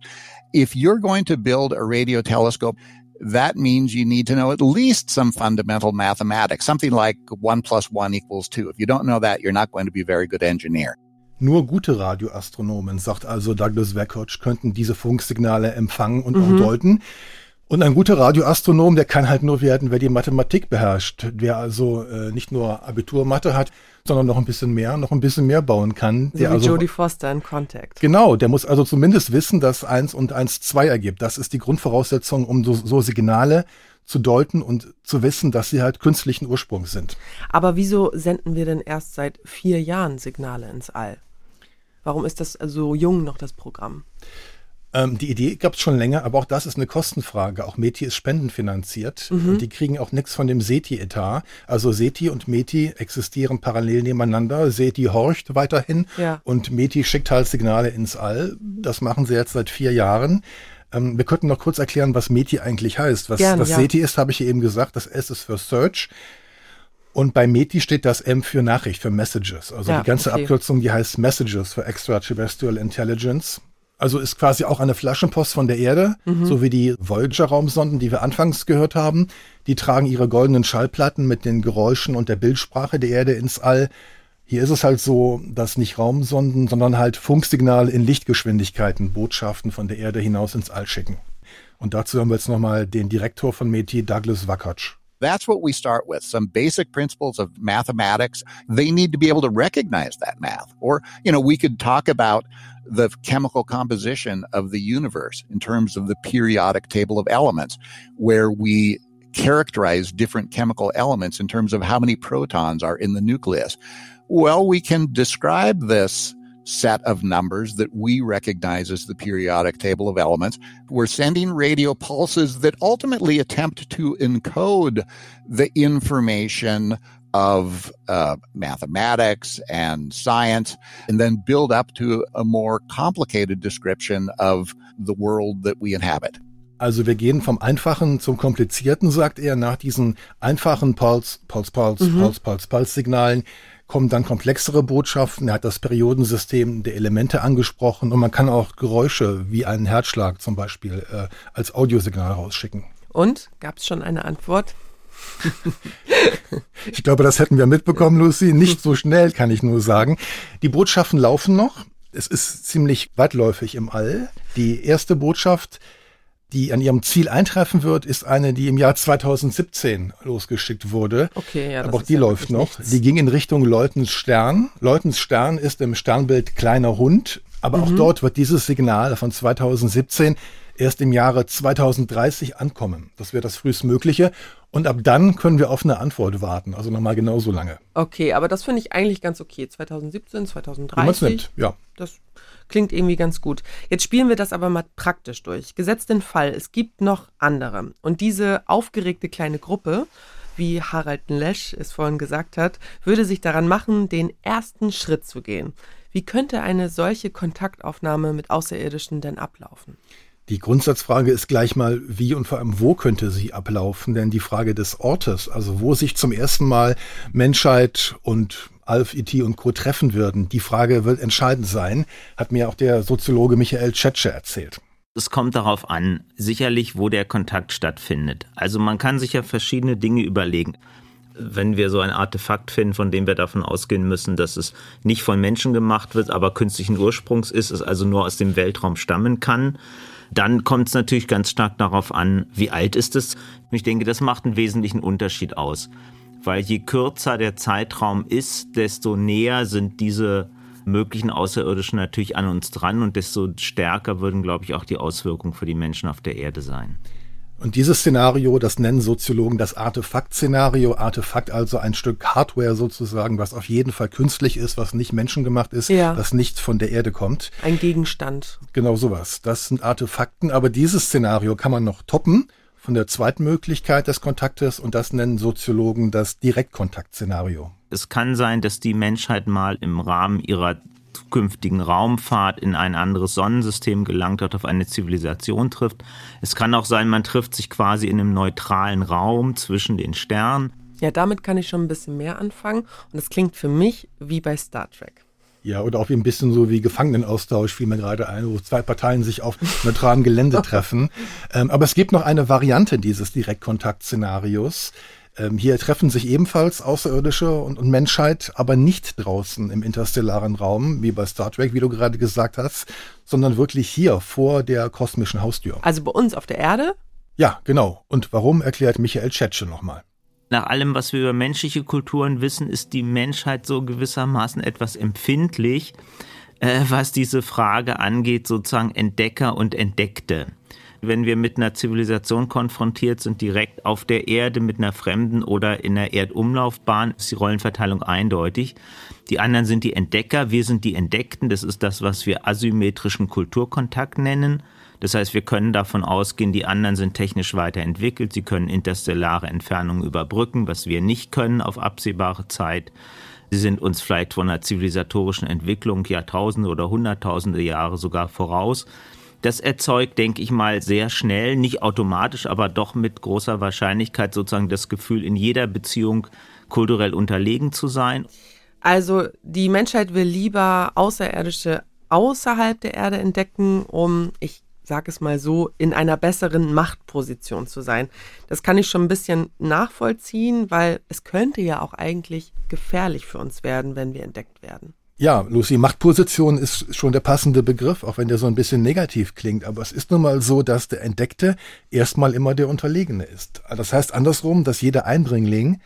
If you're going to build a radio telescope, that means you need to know at least some fundamental mathematics, something like one plus one equals two. If you don't know that, you're not going to be a very good engineer. Nur gute Radioastronomen, sagt also Douglas Wakotsch, könnten diese Funksignale empfangen und Mhm. auch deuten. Und ein guter Radioastronom, der kann halt nur werden, wer die Mathematik beherrscht, wer also äh, nicht nur Abiturmathe hat, sondern noch ein bisschen mehr, noch ein bisschen mehr bauen kann. So Der wie also, Jodie Foster in Contact. Genau, der muss also zumindest wissen, dass eins und eins zwei ergibt. Das ist die Grundvoraussetzung, um so, so Signale zu deuten und zu wissen, dass sie halt künstlichen Ursprungs sind. Aber wieso senden wir denn erst seit vier Jahren Signale ins All? Warum ist das so jung noch das Programm? Ähm, die Idee gab es schon länger, aber auch das ist eine Kostenfrage. Auch METI ist spendenfinanziert Mhm. und die kriegen auch nichts von dem SETI-Etat. Also SETI und METI existieren parallel nebeneinander. SETI horcht weiterhin Ja. und METI schickt halt Signale ins All. Das machen sie jetzt seit vier Jahren. Ähm, wir könnten noch kurz erklären, was METI eigentlich heißt. Was, Gerne, was ja. SETI ist, habe ich eben gesagt. Das S ist für Search. Und bei METI steht das M für Nachricht, für Messages. Also Ja, die ganze okay. Abkürzung, die heißt Messages für Extraterrestrial Intelligence. Also ist quasi auch eine Flaschenpost von der Erde, Mhm. so wie die Voyager-Raumsonden, die wir anfangs gehört haben. Die tragen ihre goldenen Schallplatten mit den Geräuschen und der Bildsprache der Erde ins All. Hier ist es halt so, dass nicht Raumsonden, sondern halt Funksignale in Lichtgeschwindigkeiten Botschaften von der Erde hinaus ins All schicken. Und dazu haben wir jetzt nochmal den Direktor von METI, Douglas Wakatsch. That's what we start with. Some basic principles of mathematics. They need to be able to recognize that math. Or, you know, we could talk about the chemical composition of the universe in terms of the periodic table of elements, where we characterize different chemical elements in terms of how many protons are in the nucleus. Well, we can describe this set of numbers that we recognize as the periodic table of elements. We're sending radio pulses that ultimately attempt to encode the information of uh, mathematics and science, and then build up to a more complicated description of the world that we inhabit. Also wir gehen vom Einfachen zum Komplizierten, sagt er. Nach diesen einfachen Puls, Puls, Puls, Mhm. Puls, Puls, Puls-Signalen kommen dann komplexere Botschaften. Er hat das Periodensystem der Elemente angesprochen und man kann auch Geräusche wie einen Herzschlag zum Beispiel äh, als Audiosignal rausschicken. Und? Gab es schon eine Antwort? [LAUGHS] Ich glaube, das hätten wir mitbekommen, Lucy. Nicht so schnell, kann ich nur sagen. Die Botschaften laufen noch. Es ist ziemlich weitläufig im All. Die erste Botschaft, die an ihrem Ziel eintreffen wird, ist eine, die im Jahr 2017 losgeschickt wurde. Okay, ja, Aber auch die ja läuft noch. nichts. Die ging in Richtung Leutens Stern. Leutens Stern ist im Sternbild kleiner Hund. Aber auch Mhm. dort wird dieses Signal von 2017 erst im Jahre 2030 ankommen. Das wäre das frühestmögliche. Und ab dann können wir auf eine Antwort warten. Also nochmal genauso lange. Okay, aber das finde ich eigentlich ganz okay. 2017, Wie man es 2030. nimmt, ja. Das klingt irgendwie ganz gut. Jetzt spielen wir das aber mal praktisch durch. Gesetzt den Fall, es gibt noch andere. Und diese aufgeregte kleine Gruppe, wie Harald Lesch es vorhin gesagt hat, würde sich daran machen, den ersten Schritt zu gehen. Wie könnte eine solche Kontaktaufnahme mit Außerirdischen denn ablaufen? Die Grundsatzfrage ist gleich mal, wie und vor allem wo könnte sie ablaufen? Denn die Frage des Ortes, also wo sich zum ersten Mal Menschheit und Alf, E.T. und Co. treffen würden, die Frage wird entscheidend sein, hat mir auch der Soziologe Michael Tschetsche erzählt. Es kommt darauf an, sicherlich, wo der Kontakt stattfindet. Also man kann sich ja verschiedene Dinge überlegen. Wenn wir so ein Artefakt finden, von dem wir davon ausgehen müssen, dass es nicht von Menschen gemacht wird, aber künstlichen Ursprungs ist, es also nur aus dem Weltraum stammen kann, dann kommt es natürlich ganz stark darauf an, wie alt ist es. Ich denke, das macht einen wesentlichen Unterschied aus. Weil je kürzer der Zeitraum ist, desto näher sind diese möglichen Außerirdischen natürlich an uns dran und desto stärker würden, glaube ich, auch die Auswirkungen für die Menschen auf der Erde sein. Und dieses Szenario, das nennen Soziologen das Artefakt-Szenario. Artefakt also ein Stück Hardware sozusagen, was auf jeden Fall künstlich ist, was nicht menschengemacht ist, Ja. was nicht von der Erde kommt. Ein Gegenstand. Genau sowas. Das sind Artefakten, aber dieses Szenario kann man noch toppen von der zweiten Möglichkeit des Kontaktes und das nennen Soziologen das Direktkontaktszenario. Es kann sein, dass die Menschheit mal im Rahmen ihrer zukünftigen Raumfahrt in ein anderes Sonnensystem gelangt, dort auf eine Zivilisation trifft. Es kann auch sein, man trifft sich quasi in einem neutralen Raum zwischen den Sternen. Ja, damit kann ich schon ein bisschen mehr anfangen. Und es klingt für mich wie bei Star Trek. Ja, oder auch wie ein bisschen so wie Gefangenenaustausch, fiel mir gerade ein, wo zwei Parteien sich auf neutralem Gelände [LAUGHS] treffen. Ähm, aber es gibt noch eine Variante dieses Direktkontaktszenarios. Ähm, hier treffen sich ebenfalls Außerirdische und, und Menschheit, aber nicht draußen im interstellaren Raum, wie bei Star Trek, wie du gerade gesagt hast, sondern wirklich hier vor der kosmischen Haustür. Also bei uns auf der Erde? Ja, genau. Und warum erklärt Michael Tschetsche nochmal. Nach allem, was wir über menschliche Kulturen wissen, ist die Menschheit so gewissermaßen etwas empfindlich, äh, was diese Frage angeht, sozusagen Entdecker und Entdeckte. Wenn wir mit einer Zivilisation konfrontiert sind, direkt auf der Erde mit einer Fremden oder in einer Erdumlaufbahn, ist die Rollenverteilung eindeutig. Die anderen sind die Entdecker, wir sind die Entdeckten, das ist das, was wir asymmetrischen Kulturkontakt nennen. Das heißt, wir können davon ausgehen, die anderen sind technisch weiterentwickelt, sie können interstellare Entfernungen überbrücken, was wir nicht können auf absehbare Zeit. Sie sind uns vielleicht von einer zivilisatorischen Entwicklung Jahrtausende oder Hunderttausende Jahre sogar voraus. Das erzeugt, denke ich mal, sehr schnell, nicht automatisch, aber doch mit großer Wahrscheinlichkeit sozusagen das Gefühl, in jeder Beziehung kulturell unterlegen zu sein. Also die Menschheit will lieber Außerirdische außerhalb der Erde entdecken, um, ich sage es mal so, in einer besseren Machtposition zu sein. Das kann ich schon ein bisschen nachvollziehen, weil es könnte ja auch eigentlich gefährlich für uns werden, wenn wir entdeckt werden. Ja, Lucy, Machtposition ist schon der passende Begriff, auch wenn der so ein bisschen negativ klingt. Aber es ist nun mal so, dass der Entdeckte erstmal immer der Unterlegene ist. Das heißt andersrum, dass jeder Eindringling,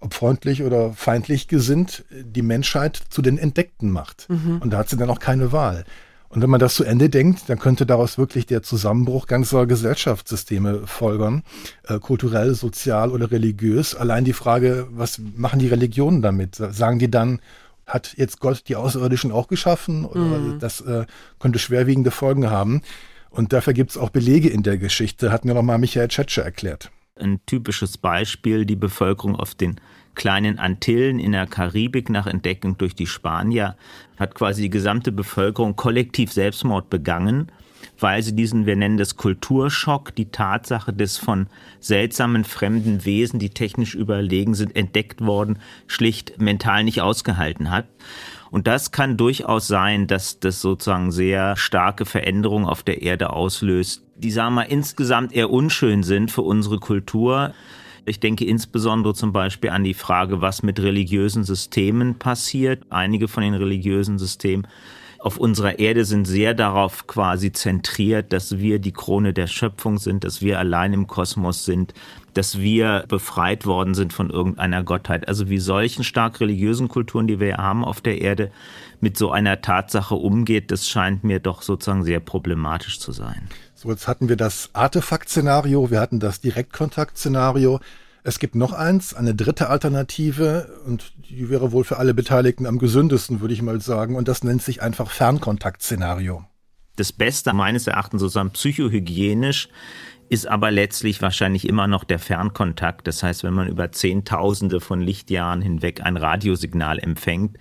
ob freundlich oder feindlich gesinnt, die Menschheit zu den Entdeckten macht. Mhm. Und da hat sie dann auch keine Wahl. Und wenn man das zu Ende denkt, dann könnte daraus wirklich der Zusammenbruch ganzer Gesellschaftssysteme folgern, äh, kulturell, sozial oder religiös. Allein die Frage, was machen die Religionen damit? Sagen die dann, hat jetzt Gott die Außerirdischen auch geschaffen? Oder mhm. Das äh, könnte schwerwiegende Folgen haben. Und dafür gibt es auch Belege in der Geschichte, hat mir nochmal Michael Tschetsche erklärt. Ein typisches Beispiel, die Bevölkerung auf den kleinen Antillen in der Karibik nach Entdeckung durch die Spanier hat quasi die gesamte Bevölkerung kollektiv Selbstmord begangen weil sie diesen, wir nennen das Kulturschock, die Tatsache des von seltsamen fremden Wesen, die technisch überlegen sind, entdeckt worden, schlicht mental nicht ausgehalten hat. Und das kann durchaus sein, dass das sozusagen sehr starke Veränderungen auf der Erde auslöst, die, sagen wir mal, insgesamt eher unschön sind für unsere Kultur. Ich denke insbesondere zum Beispiel an die Frage, was mit religiösen Systemen passiert. Einige von den religiösen Systemen auf unserer Erde sind sehr darauf quasi zentriert, dass wir die Krone der Schöpfung sind, dass wir allein im Kosmos sind, dass wir befreit worden sind von irgendeiner Gottheit. Also wie solchen stark religiösen Kulturen, die wir haben auf der Erde, mit so einer Tatsache umgeht, das scheint mir doch sozusagen sehr problematisch zu sein. So, jetzt hatten wir das Artefakt-Szenario, wir hatten das Direktkontakt-Szenario. Es gibt noch eins, eine dritte Alternative und die wäre wohl für alle Beteiligten am gesündesten, würde ich mal sagen. Und das nennt sich einfach Fernkontakt-Szenario. Das Beste meines Erachtens sozusagen psychohygienisch ist aber letztlich wahrscheinlich immer noch der Fernkontakt. Das heißt, wenn man über Zehntausende von Lichtjahren hinweg ein Radiosignal empfängt,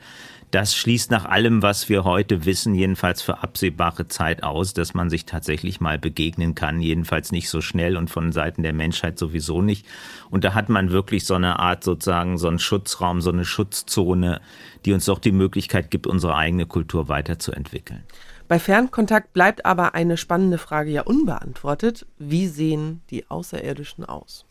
das schließt nach allem, was wir heute wissen, jedenfalls für absehbare Zeit aus, dass man sich tatsächlich mal begegnen kann, jedenfalls nicht so schnell und von Seiten der Menschheit sowieso nicht. Und da hat man wirklich so eine Art sozusagen, so einen Schutzraum, so eine Schutzzone, die uns doch die Möglichkeit gibt, unsere eigene Kultur weiterzuentwickeln. Bei Fernkontakt bleibt aber eine spannende Frage ja unbeantwortet. Wie sehen die Außerirdischen aus?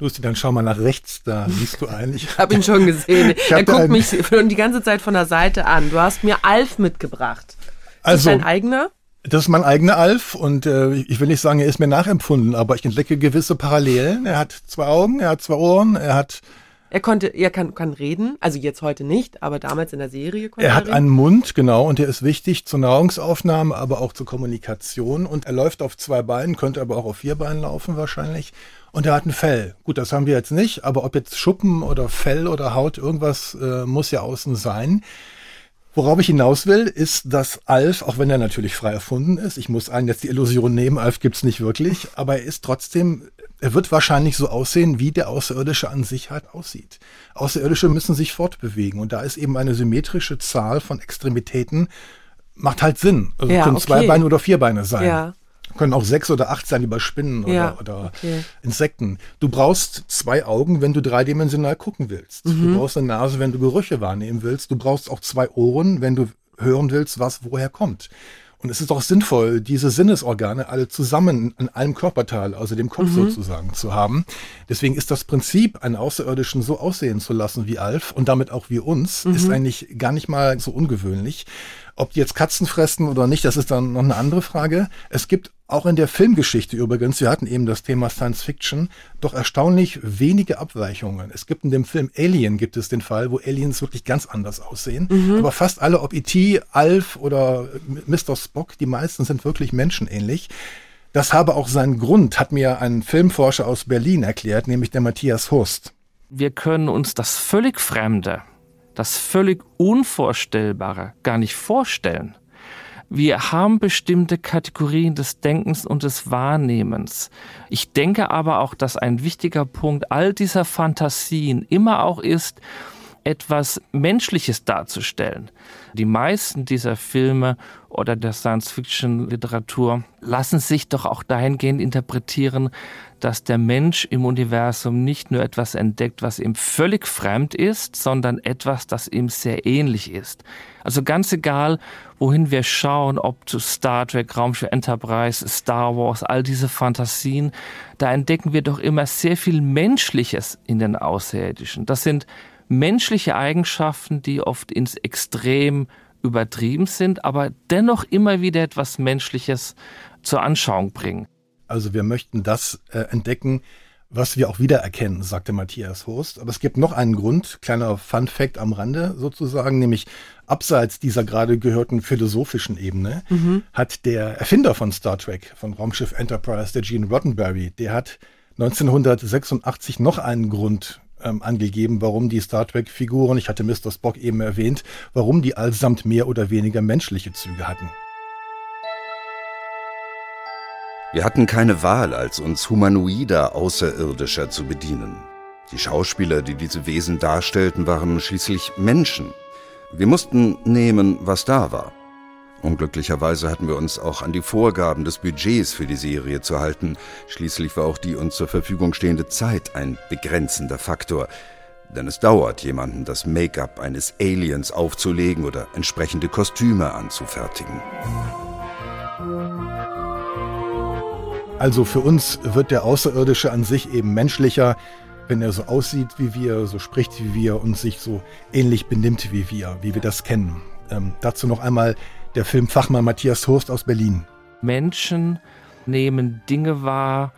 Lucy, dann schau mal nach rechts, da [LAUGHS] siehst du eigentlich. Ich habe ihn schon gesehen. [LAUGHS] er guckt mich schon die ganze Zeit von der Seite an. Du hast mir Alf mitgebracht. Ist also, das dein eigener? Das ist mein eigener Alf und äh, ich will nicht sagen, er ist mir nachempfunden, aber ich entdecke gewisse Parallelen. Er hat zwei Augen, er hat zwei Ohren, er hat er konnte, er kann, kann reden, also jetzt heute nicht, aber damals in der Serie konnte er. Er hat reden. einen Mund, genau, und der ist wichtig zur Nahrungsaufnahme, aber auch zur Kommunikation. Und er läuft auf zwei Beinen, könnte aber auch auf vier Beinen laufen wahrscheinlich. Und er hat ein Fell. Gut, das haben wir jetzt nicht, aber ob jetzt Schuppen oder Fell oder Haut, irgendwas äh, muss ja außen sein. Worauf ich hinaus will, ist, dass Alf, auch wenn er natürlich frei erfunden ist, ich muss einen jetzt die Illusion nehmen, Alf gibt's nicht wirklich, aber er ist trotzdem, er wird wahrscheinlich so aussehen, wie der Außerirdische an sich halt aussieht. Außerirdische müssen sich fortbewegen und da ist eben eine symmetrische Zahl von Extremitäten, macht halt Sinn. Also ja, können okay. zwei Beine oder vier Beine sein. Ja. Können auch sechs oder acht sein über Spinnen ja, oder, oder okay. Insekten. Du brauchst zwei Augen, wenn du dreidimensional gucken willst. Mhm. Du brauchst eine Nase, wenn du Gerüche wahrnehmen willst. Du brauchst auch zwei Ohren, wenn du hören willst, was woher kommt. Und es ist auch sinnvoll, diese Sinnesorgane alle zusammen an einem Körperteil, also dem Kopf mhm. sozusagen, zu haben. Deswegen ist das Prinzip, einen Außerirdischen so aussehen zu lassen wie Alf und damit auch wie uns, mhm. ist eigentlich gar nicht mal so ungewöhnlich. Ob die jetzt Katzen fressen oder nicht, das ist dann noch eine andere Frage. Es gibt auch in der Filmgeschichte übrigens, wir hatten eben das Thema Science Fiction, doch erstaunlich wenige Abweichungen. Es gibt in dem Film Alien gibt es den Fall, wo Aliens wirklich ganz anders aussehen. Mhm. Aber fast alle, ob E.T., Alf oder Mr. Spock, die meisten sind wirklich menschenähnlich. Das habe auch seinen Grund, hat mir ein Filmforscher aus Berlin erklärt, nämlich der Matthias Hurst. Wir können uns das völlig Fremde das völlig Unvorstellbare gar nicht vorstellen. Wir haben bestimmte Kategorien des Denkens und des Wahrnehmens. Ich denke aber auch, dass ein wichtiger Punkt all dieser Fantasien immer auch ist, etwas Menschliches darzustellen. Die meisten dieser Filme oder der Science-Fiction-Literatur lassen sich doch auch dahingehend interpretieren, dass der Mensch im Universum nicht nur etwas entdeckt, was ihm völlig fremd ist, sondern etwas, das ihm sehr ähnlich ist. Also ganz egal, wohin wir schauen, ob zu Star Trek, Raumschiff Enterprise, Star Wars, all diese Fantasien, da entdecken wir doch immer sehr viel Menschliches in den Außerirdischen. Das sind menschliche Eigenschaften, die oft ins Extrem übertrieben sind, aber dennoch immer wieder etwas Menschliches zur Anschauung bringen. Also wir möchten das äh, entdecken, was wir auch wiedererkennen, sagte Matthias Horst. Aber es gibt noch einen Grund, kleiner Fun Fact am Rande sozusagen, nämlich abseits dieser gerade gehörten philosophischen Ebene mhm. hat der Erfinder von Star Trek, von Raumschiff Enterprise, der Gene Roddenberry, der hat 1986 noch einen Grund ähm, angegeben, warum die Star Trek-Figuren, ich hatte Mr. Spock eben erwähnt, warum die allesamt mehr oder weniger menschliche Züge hatten. Wir hatten keine Wahl, als uns humanoider Außerirdischer zu bedienen. Die Schauspieler, die diese Wesen darstellten, waren schließlich Menschen. Wir mussten nehmen, was da war. Unglücklicherweise hatten wir uns auch an die Vorgaben des Budgets für die Serie zu halten. Schließlich war auch die uns zur Verfügung stehende Zeit ein begrenzender Faktor. Denn es dauert, jemanden das Make-up eines Aliens aufzulegen oder entsprechende Kostüme anzufertigen. Also für uns wird der Außerirdische an sich eben menschlicher, wenn er so aussieht wie wir, so spricht wie wir und sich so ähnlich benimmt wie wir, wie wir das kennen. Ähm, dazu noch einmal der Filmfachmann Matthias Hurst aus Berlin. Menschen nehmen Dinge wahr,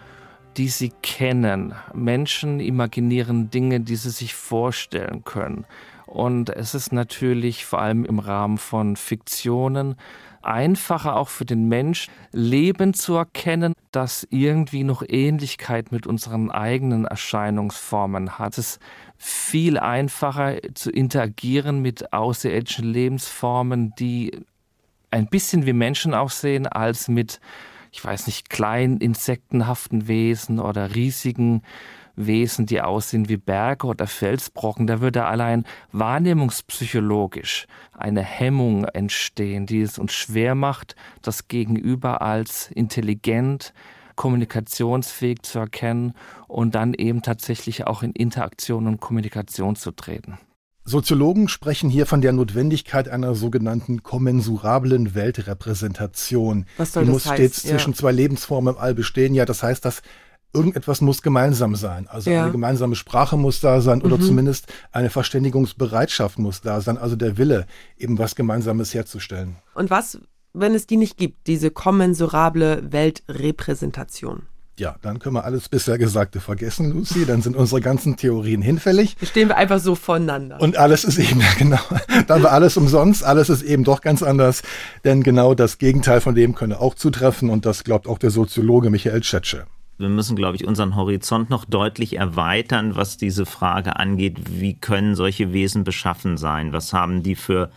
die sie kennen. Menschen imaginieren Dinge, die sie sich vorstellen können. Und es ist natürlich vor allem im Rahmen von Fiktionen einfacher auch für den Mensch, Leben zu erkennen, das irgendwie noch Ähnlichkeit mit unseren eigenen Erscheinungsformen hat. Es ist viel einfacher zu interagieren mit außerirdischen Lebensformen, die ein bisschen wie Menschen aussehen, als mit, ich weiß nicht, kleinen insektenhaften Wesen oder riesigen Wesen, die aussehen wie Berge oder Felsbrocken, da würde allein wahrnehmungspsychologisch eine Hemmung entstehen, die es uns schwer macht, das Gegenüber als intelligent, kommunikationsfähig zu erkennen und dann eben tatsächlich auch in Interaktion und Kommunikation zu treten. Soziologen sprechen hier von der Notwendigkeit einer sogenannten kommensurablen Weltrepräsentation. Was soll Die das muss heißt? stets Ja. zwischen zwei Lebensformen im All bestehen. Ja, das heißt, dass irgendetwas muss gemeinsam sein. Also Ja. eine gemeinsame Sprache muss da sein oder Mhm. zumindest eine Verständigungsbereitschaft muss da sein. Also der Wille, eben was Gemeinsames herzustellen. Und was, wenn es die nicht gibt, diese kommensurable Weltrepräsentation? Ja, dann können wir alles bisher Gesagte vergessen, Lucy. Dann sind unsere ganzen Theorien hinfällig. Stehen wir einfach so voneinander. Und alles ist eben, [LAUGHS] genau, dann war alles umsonst, alles ist eben doch ganz anders, denn genau das Gegenteil von dem könne auch zutreffen und das glaubt auch der Soziologe Michael Tschetsche. Wir müssen, glaube ich, unseren Horizont noch deutlich erweitern, was diese Frage angeht, wie können solche Wesen beschaffen sein? Was haben die für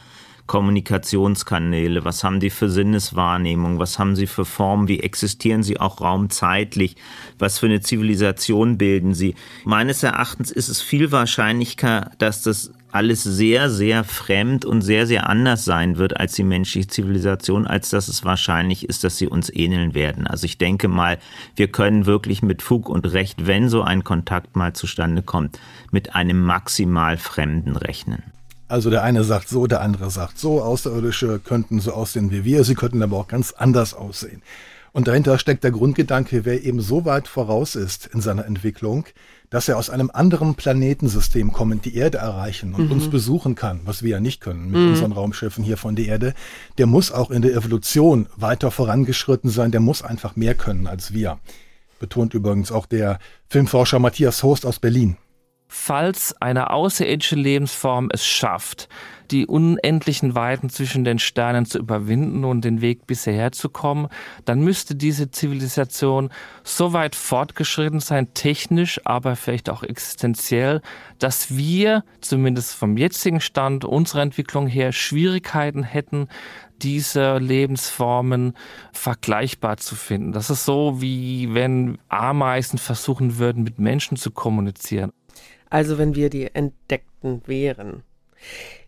Kommunikationskanäle? Was haben die für Sinneswahrnehmung? Was haben sie für Formen? Wie existieren sie auch raumzeitlich? Was für eine Zivilisation bilden sie? Meines Erachtens ist es viel wahrscheinlicher, dass das alles sehr, sehr fremd und sehr, sehr anders sein wird als die menschliche Zivilisation, als dass es wahrscheinlich ist, dass sie uns ähneln werden. Also ich denke mal, wir können wirklich mit Fug und Recht, wenn so ein Kontakt mal zustande kommt, mit einem maximal Fremden rechnen. Also der eine sagt so, der andere sagt so, Außerirdische könnten so aussehen wie wir, sie könnten aber auch ganz anders aussehen. Und dahinter steckt der Grundgedanke, wer eben so weit voraus ist in seiner Entwicklung, dass er aus einem anderen Planetensystem kommend die Erde erreichen und Mhm. uns besuchen kann, was wir ja nicht können mit Mhm. unseren Raumschiffen hier von der Erde, der muss auch in der Evolution weiter vorangeschritten sein, der muss einfach mehr können als wir. Betont übrigens auch der Filmforscher Matthias Horst aus Berlin. Falls eine außerirdische Lebensform es schafft, die unendlichen Weiten zwischen den Sternen zu überwinden und den Weg bisher zu kommen, dann müsste diese Zivilisation so weit fortgeschritten sein, technisch, aber vielleicht auch existenziell, dass wir zumindest vom jetzigen Stand unserer Entwicklung her Schwierigkeiten hätten, diese Lebensformen vergleichbar zu finden. Das ist so, wie wenn Ameisen versuchen würden, mit Menschen zu kommunizieren. Also wenn wir die Entdeckten wären.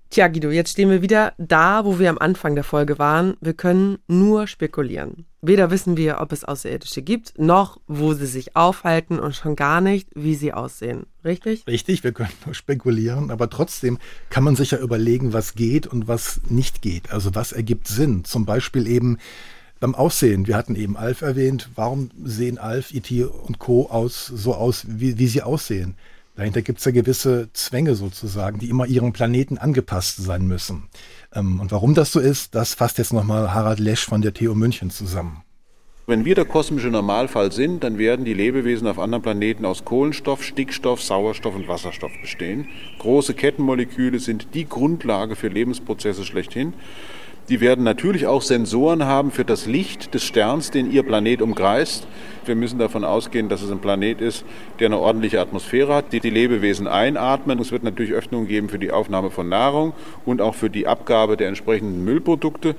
Tja, Guido, jetzt stehen wir wieder da, wo wir am Anfang der Folge waren. Wir können nur spekulieren. Weder wissen wir, ob es Außerirdische gibt, noch wo sie sich aufhalten und schon gar nicht, wie sie aussehen. Richtig? Richtig, wir können nur spekulieren, aber trotzdem kann man sich ja überlegen, was geht und was nicht geht. Also was ergibt Sinn? Zum Beispiel eben beim Aussehen. Wir hatten eben Alf erwähnt. Warum sehen Alf, E.T. und Co. aus, so aus, wie, wie sie aussehen? Dahinter gibt es ja gewisse Zwänge sozusagen, die immer ihrem Planeten angepasst sein müssen. Ähm, und warum das so ist, das fasst jetzt nochmal Harald Lesch von der TU München zusammen. Wenn wir der kosmische Normalfall sind, dann werden die Lebewesen auf anderen Planeten aus Kohlenstoff, Stickstoff, Sauerstoff und Wasserstoff bestehen. Große Kettenmoleküle sind die Grundlage für Lebensprozesse schlechthin. Die werden natürlich auch Sensoren haben für das Licht des Sterns, den Ihr Planet umkreist. Wir müssen davon ausgehen, dass es ein Planet ist, der eine ordentliche Atmosphäre hat, die die Lebewesen einatmen. Es wird natürlich Öffnungen geben für die Aufnahme von Nahrung und auch für die Abgabe der entsprechenden Müllprodukte.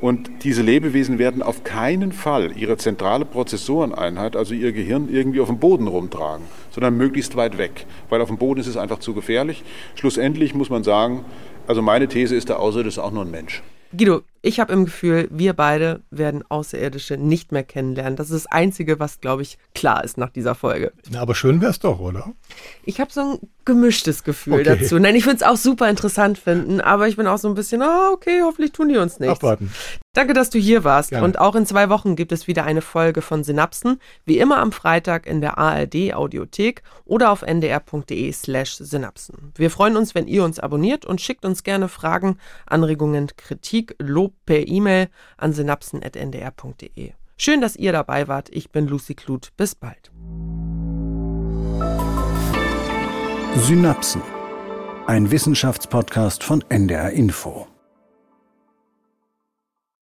Und diese Lebewesen werden auf keinen Fall ihre zentrale Prozessoreneinheit, also ihr Gehirn, irgendwie auf dem Boden rumtragen, sondern möglichst weit weg, weil auf dem Boden ist es einfach zu gefährlich. Schlussendlich muss man sagen, also meine These ist, der Außerirdische ist auch nur ein Mensch. Guido, ich habe im Gefühl, wir beide werden Außerirdische nicht mehr kennenlernen. Das ist das Einzige, was, glaube ich, klar ist nach dieser Folge. Na, aber schön wäre es doch, oder? Ich habe so ein gemischtes Gefühl okay. dazu. Nein, ich würde es auch super interessant finden, aber ich bin auch so ein bisschen, ah, okay, hoffentlich tun die uns nichts. Abwarten. Danke, dass du hier warst. Gerne. Und auch in zwei Wochen gibt es wieder eine Folge von Synapsen, wie immer am Freitag in der ARD Audiothek oder auf ndr.de slash Synapsen. Wir freuen uns, wenn ihr uns abonniert und schickt uns gerne Fragen, Anregungen, Kritik, Lob per E-Mail an synapsen.ndr.de. Schön, dass ihr dabei wart. Ich bin Lucy Kluth. Bis bald. Synapsen. Ein Wissenschaftspodcast von NDR Info.